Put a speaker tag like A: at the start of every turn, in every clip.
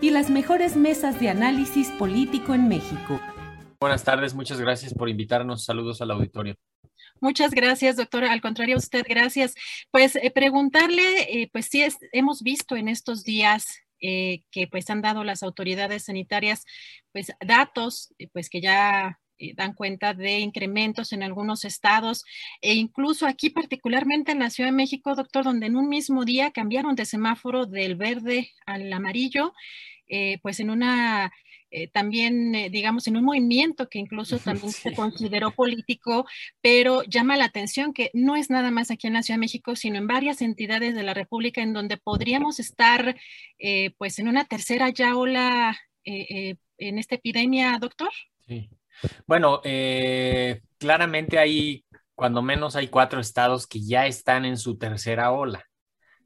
A: y las mejores mesas de análisis político en México.
B: Buenas tardes, muchas gracias por invitarnos. Saludos al auditorio.
C: Muchas gracias, doctora. Al contrario, usted, gracias. Pues eh, preguntarle, eh, pues sí, hemos visto en estos días eh, que pues han dado las autoridades sanitarias, pues datos, pues que ya eh, dan cuenta de incrementos en algunos estados e incluso aquí particularmente en la Ciudad de México, doctor, donde en un mismo día cambiaron de semáforo del verde al amarillo, eh, pues en una eh, también, digamos, en un movimiento que incluso también se consideró político, pero llama la atención que no es nada más aquí en la Ciudad de México, sino en varias entidades de la República en donde podríamos estar, pues, en una tercera ya ola en esta epidemia, doctor.
B: Sí. Bueno, eh, claramente hay, cuando menos hay cuatro estados que ya están en su tercera ola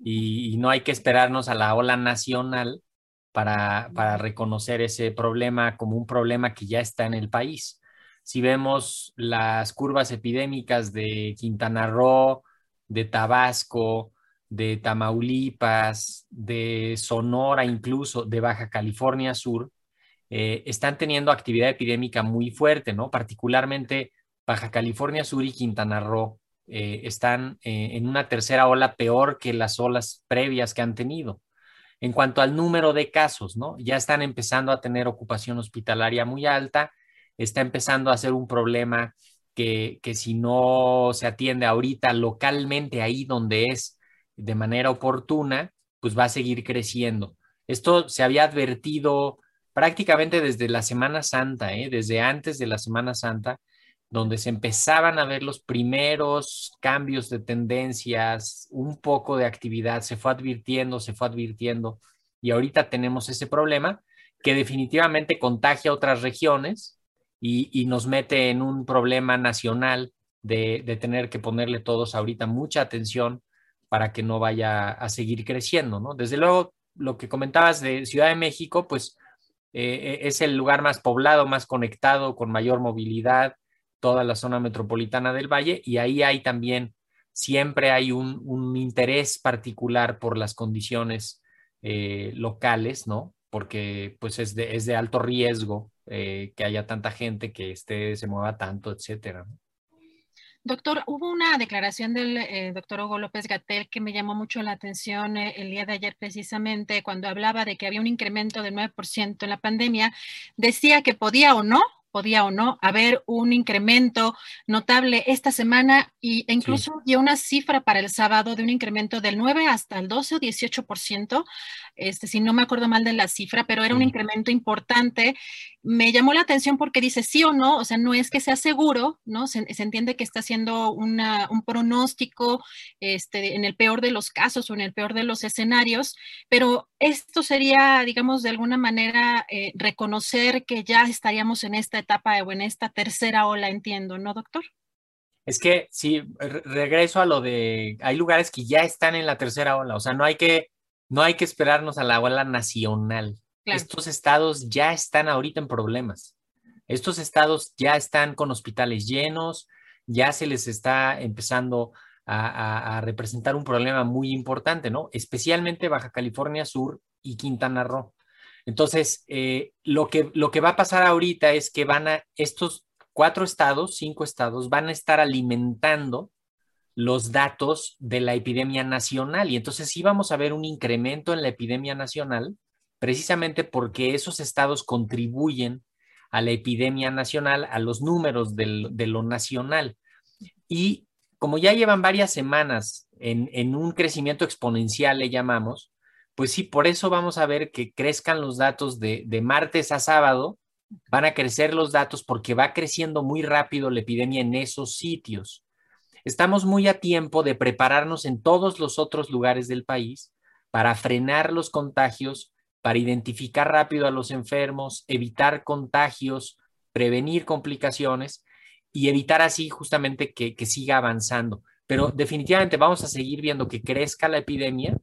B: y, no hay que esperarnos a la ola nacional para, para, reconocer ese problema como un problema que ya está en el país. Si vemos las curvas epidémicas de Quintana Roo, de Tabasco, de Tamaulipas, de Sonora, incluso de Baja California Sur, eh, están teniendo actividad epidémica muy fuerte, ¿no? Particularmente Baja California Sur y Quintana Roo eh, están eh, en una tercera ola peor que las olas previas que han tenido. En cuanto al número de casos, ¿no? Ya están empezando a tener ocupación hospitalaria muy alta, está empezando a ser un problema que, que si no se atiende ahorita localmente ahí donde es de manera oportuna, pues va a seguir creciendo. Esto se había advertido prácticamente desde la Semana Santa, ¿eh? desde antes de la Semana Santa, donde se empezaban a ver los primeros cambios de tendencias, un poco de actividad, se fue advirtiendo, se fue advirtiendo, y ahorita tenemos ese problema que definitivamente contagia otras regiones y, nos mete en un problema nacional de, de, tener que ponerle todos ahorita mucha atención para que no vaya a seguir creciendo, ¿no? Desde luego, lo que comentabas de Ciudad de México, pues eh, es el lugar más poblado, más conectado, con mayor movilidad, toda la zona metropolitana del Valle, y ahí hay también, siempre hay un, interés particular por las condiciones eh, locales, ¿no? Porque pues es de, es de alto riesgo eh, que haya tanta gente, que esté, se mueva tanto, etcétera.
C: Doctor, hubo una declaración del eh, doctor Hugo López Gatel que me llamó mucho la atención eh, el día de ayer precisamente cuando hablaba de que había un incremento del 9% en la pandemia. Decía que podía o no podía o no haber un incremento notable esta semana y, e incluso dio una cifra para el sábado de un incremento del 9 hasta el 12 o 18%, este, si no me acuerdo mal de la cifra, pero era un incremento importante. Me llamó la atención porque dice sí o no, o sea, no es que sea seguro, ¿no? Se, entiende que está haciendo una, un pronóstico este, en el peor de los casos o en el peor de los escenarios, pero esto sería, digamos, de alguna manera eh, reconocer que ya estaríamos en esta etapa o en esta tercera ola, entiendo, ¿no, doctor?
B: Es que sí, regreso a lo de, hay lugares que ya están en la tercera ola, o sea, no hay que, no hay que esperarnos a la ola nacional. Estos estados ya están ahorita en problemas. Estos estados ya están con hospitales llenos, ya se les está empezando a, representar un problema muy importante, ¿no? Especialmente Baja California Sur y Quintana Roo. Entonces, eh, lo, que, lo que va a pasar ahorita es que van a, estos cuatro estados, cinco estados, van a estar alimentando los datos de la epidemia nacional. Y entonces sí vamos a ver un incremento en la epidemia nacional, precisamente porque esos estados contribuyen a la epidemia nacional, a los números de lo nacional. Y como ya llevan varias semanas en, un crecimiento exponencial, le llamamos, pues sí, por eso vamos a ver que crezcan los datos de, de martes a sábado, van a crecer los datos porque va creciendo muy rápido la epidemia en esos sitios. Estamos muy a tiempo de prepararnos en todos los otros lugares del país para frenar los contagios, para identificar rápido a los enfermos, evitar contagios, prevenir complicaciones y evitar así justamente que, siga avanzando. Pero definitivamente vamos a seguir viendo que crezca la epidemia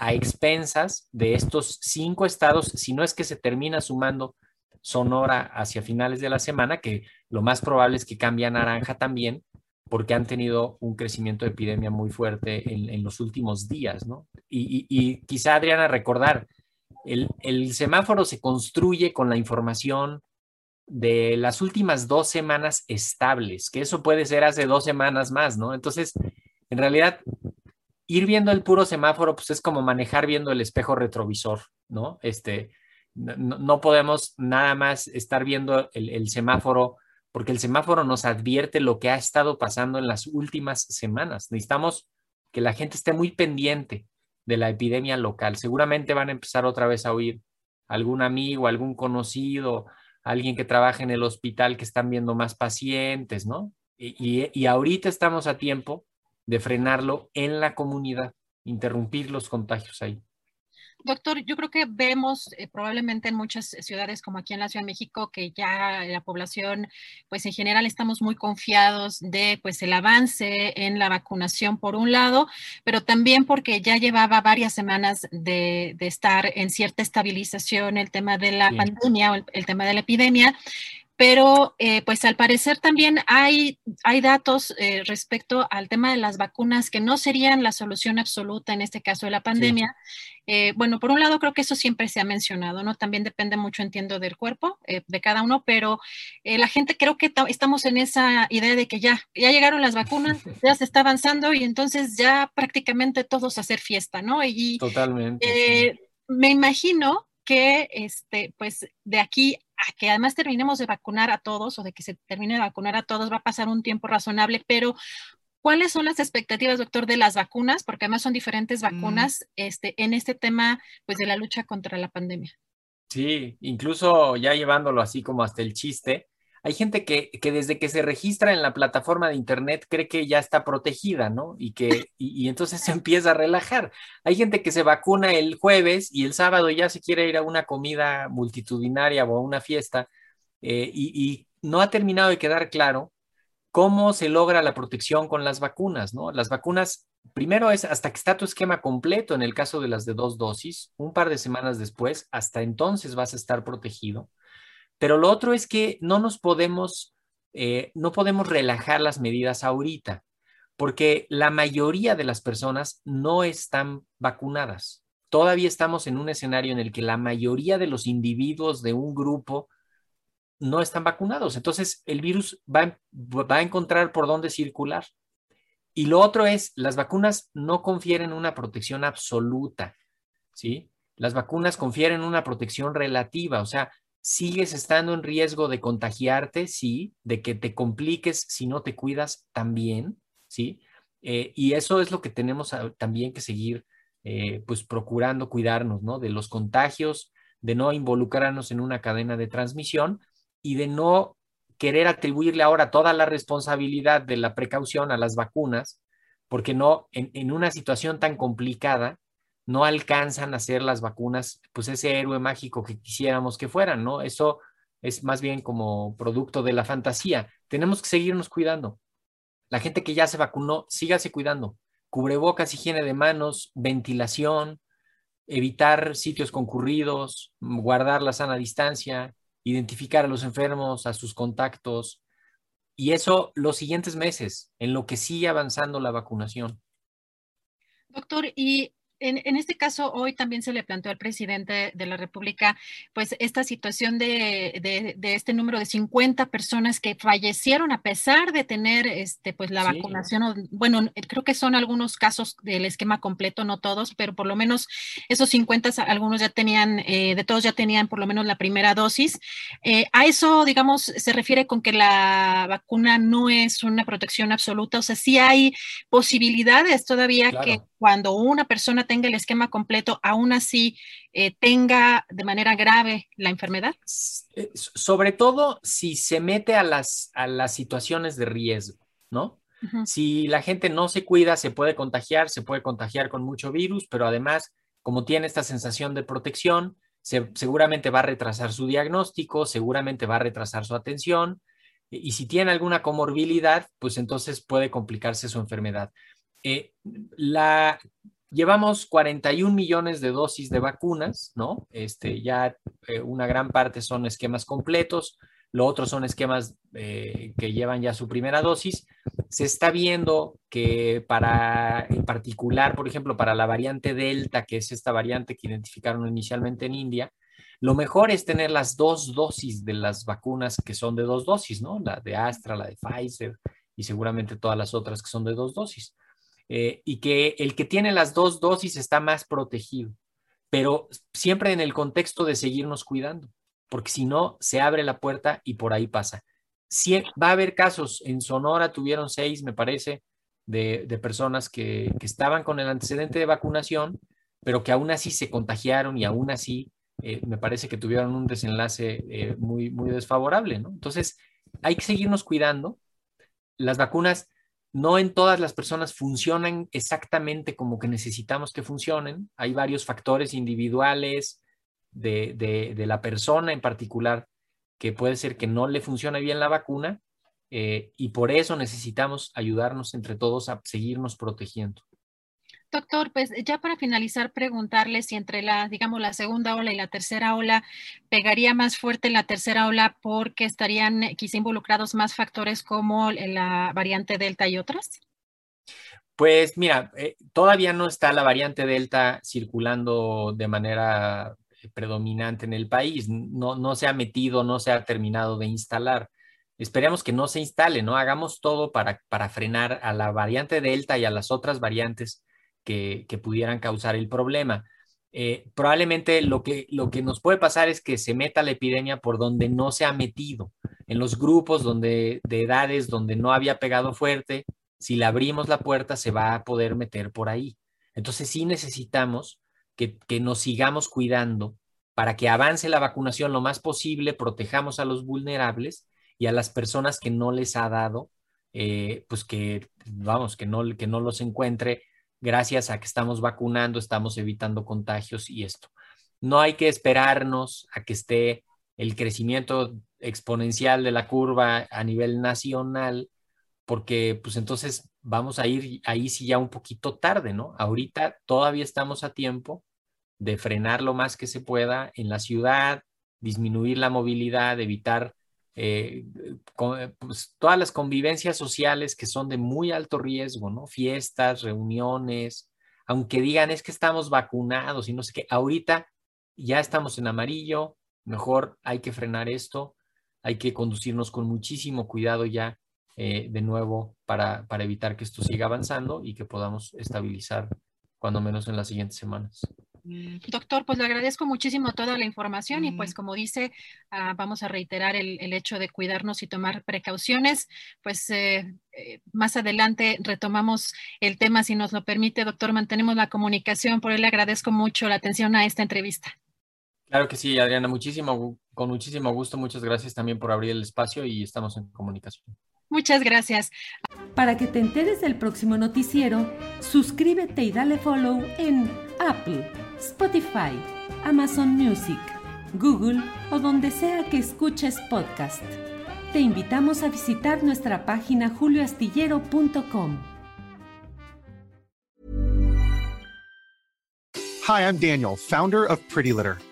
B: a expensas de estos cinco estados, si no es que se termina sumando Sonora hacia finales de la semana, que lo más probable es que cambie a naranja también, porque han tenido un crecimiento de epidemia muy fuerte en, los últimos días, ¿no? Y, quizá, Adriana, recordar, el, el semáforo se construye con la información de las últimas dos semanas estables, que eso puede ser hace dos semanas más, ¿no? Entonces, en realidad, ir viendo el puro semáforo, pues es como manejar viendo el espejo retrovisor, ¿no? Este, no, podemos nada más estar viendo el, semáforo, porque el semáforo nos advierte lo que ha estado pasando en las últimas semanas. Necesitamos que la gente esté muy pendiente de la epidemia local. Seguramente van a empezar otra vez a oír algún amigo, algún conocido, alguien que trabaja en el hospital que están viendo más pacientes, ¿no? Y, ahorita estamos a tiempo de frenarlo en la comunidad, interrumpir los contagios ahí.
C: Doctor, yo creo que vemos eh, probablemente en muchas ciudades como aquí en la Ciudad de México que ya la población, pues en general estamos muy confiados de pues el avance en la vacunación por un lado, pero también porque ya llevaba varias semanas de, estar en cierta estabilización el tema de la pandemia o el tema de la epidemia pero eh, pues al parecer también hay, hay datos eh, respecto al tema de las vacunas que no serían la solución absoluta en este caso de la pandemia. Eh, bueno, por un lado creo que eso siempre se ha mencionado, ¿no? También depende mucho, entiendo, del cuerpo de cada uno, pero la gente creo que estamos en esa idea de que ya, ya llegaron las vacunas, ya se está avanzando y entonces ya prácticamente todos hacer fiesta, ¿no? Y,
B: Totalmente.
C: Me imagino que este, pues de aquí a que además terminemos de vacunar a todos o de que se termine de vacunar a todos va a pasar un tiempo razonable, pero ¿cuáles son las expectativas, doctor, de las vacunas? Porque además son diferentes mm. vacunas este, en este tema pues de la lucha contra la pandemia.
B: Sí, incluso ya llevándolo así como hasta el chiste, hay gente que, desde que se registra en la plataforma de Internet cree que ya está protegida, ¿no? Y que y, entonces se empieza a relajar. Hay gente que se vacuna el jueves y el sábado ya se quiere ir a una comida multitudinaria o a una fiesta eh, y, no ha terminado de quedar claro cómo se logra la protección con las vacunas, ¿no? Las vacunas, primero es hasta que está tu esquema completo en el caso de las de dos dosis, un par de semanas después, hasta entonces vas a estar protegido. Pero lo otro es que no nos podemos, eh, no podemos relajar las medidas ahorita, porque la mayoría de las personas no están vacunadas. Todavía estamos en un escenario en el que la mayoría de los individuos de un grupo no están vacunados. Entonces, el virus va, va a encontrar por dónde circular. Y lo otro es, las vacunas no confieren una protección absoluta, ¿sí? Las vacunas confieren una protección relativa, o sea, sigues estando en riesgo de contagiarte, sí, de que te compliques si no te cuidas también, sí. Eh, y eso es lo que tenemos también que seguir, eh, pues procurando cuidarnos, ¿no? De los contagios, de no involucrarnos en una cadena de transmisión y de no querer atribuirle ahora toda la responsabilidad de la precaución a las vacunas, porque no, en una situación tan complicada, no alcanzan a ser las vacunas, pues ese héroe mágico que quisiéramos que fueran, ¿no? Eso es más bien como producto de la fantasía. Tenemos que seguirnos cuidando. La gente que ya se vacunó, sígase cuidando. Cubrebocas, higiene de manos, ventilación, evitar sitios concurridos, guardar la sana distancia, identificar a los enfermos, a sus contactos y eso los siguientes meses, en lo que sigue avanzando la vacunación.
C: Doctor, y en, este caso, hoy también se le planteó al presidente de la República, pues, esta situación de, este número de 50 personas que fallecieron a pesar de tener, este, pues, la vacunación. Bueno, creo que son algunos casos del esquema completo, no todos, pero por lo menos esos 50, algunos ya tenían, eh, de todos ya tenían por lo menos la primera dosis. Eh, a eso, digamos, se refiere con que la vacuna no es una protección absoluta, o sea, sí hay posibilidades todavía que cuando una persona tenga el esquema completo, aún así eh, tenga de manera grave la enfermedad?
B: Eh, sobre todo si se mete a las, a las situaciones de riesgo, ¿no? Si la gente no se cuida, se puede contagiar, se puede contagiar con mucho virus, pero además, como tiene esta sensación de protección, seguramente va a retrasar su diagnóstico, seguramente va a retrasar su atención, y si tiene alguna comorbilidad, pues entonces puede complicarse su enfermedad. Eh, la, llevamos 41 millones de dosis de vacunas, ¿no? Este, ya eh, una gran parte son esquemas completos, lo otro son esquemas eh, que llevan ya su primera dosis. Se está viendo que para, en particular, por ejemplo, para la variante Delta, que es esta variante que identificaron inicialmente en India, lo mejor es tener las dos dosis de las vacunas que son de dos dosis, ¿no? La de Astra, la de Pfizer y seguramente todas las otras que son de dos dosis. Eh, y que el que tiene las dos dosis está más protegido, pero siempre en el contexto de seguirnos cuidando, porque si no, se abre la puerta y por ahí pasa. va a haber casos, en Sonora tuvieron seis, me parece, de, personas que, estaban con el antecedente de vacunación, pero que aún así se contagiaron y aún así eh, me parece que tuvieron un desenlace eh, muy, muy desfavorable, ¿no? Entonces, hay que seguirnos cuidando. Las vacunas no en todas las personas funcionan exactamente como que necesitamos que funcionen. Hay varios factores individuales de, la persona en particular que puede ser que no le funcione bien la vacuna eh, y por eso necesitamos ayudarnos entre todos a seguirnos protegiendo.
C: Doctor, pues ya para finalizar, preguntarle si entre la, digamos, la segunda ola y la tercera ola pegaría más fuerte la tercera ola porque estarían eh, quizá involucrados más factores como la variante Delta y otras.
B: Pues mira, eh, todavía no está la variante Delta circulando de manera eh, predominante en el país. No, no se ha metido, no se ha terminado de instalar. Esperemos que no se instale, ¿no? Hagamos todo para, para frenar a la variante Delta y a las otras variantes que, pudieran causar el problema. Eh, probablemente lo que, lo que nos puede pasar es que se meta la epidemia por donde no se ha metido, en los grupos donde, de edades donde no había pegado fuerte, si le abrimos la puerta se va a poder meter por ahí. Entonces sí necesitamos que, nos sigamos cuidando para que avance la vacunación lo más posible, protejamos a los vulnerables y a las personas que no les ha dado, eh, pues que, vamos, que no, que no los encuentre gracias a que estamos vacunando, estamos evitando contagios y esto. No hay que esperarnos a que esté el crecimiento exponencial de la curva a nivel nacional, porque pues entonces vamos a ir ahí sí ya un poquito tarde, ¿no? Ahorita todavía estamos a tiempo de frenar lo más que se pueda en la ciudad, disminuir la movilidad, evitar eh, eh, pues, todas las convivencias sociales que son de muy alto riesgo, ¿no? Fiestas, reuniones, aunque digan es que estamos vacunados y no sé qué, ahorita ya estamos en amarillo, mejor hay que frenar esto, hay que conducirnos con muchísimo cuidado ya eh, de nuevo para, para evitar que esto siga avanzando y que podamos estabilizar cuando menos en las siguientes semanas.
C: Mm, doctor, pues le agradezco muchísimo toda la información y pues como dice, ah, vamos a reiterar el, hecho de cuidarnos y tomar precauciones. Pues eh, eh, más adelante retomamos el tema, si nos lo permite, doctor, mantenemos la comunicación. Por él le agradezco mucho la atención a esta entrevista.
B: Claro que sí, Adriana, muchísimo, con muchísimo gusto. Muchas gracias también por abrir el espacio y estamos en comunicación.
C: Muchas gracias.
A: Para que te enteres del próximo noticiero, suscríbete y dale follow en Apple Spotify, Amazon Music, Google o donde sea que escuches podcast. Te invitamos a visitar nuestra página julioastillero.com.
D: Hi, I'm Daniel, founder of Pretty Litter.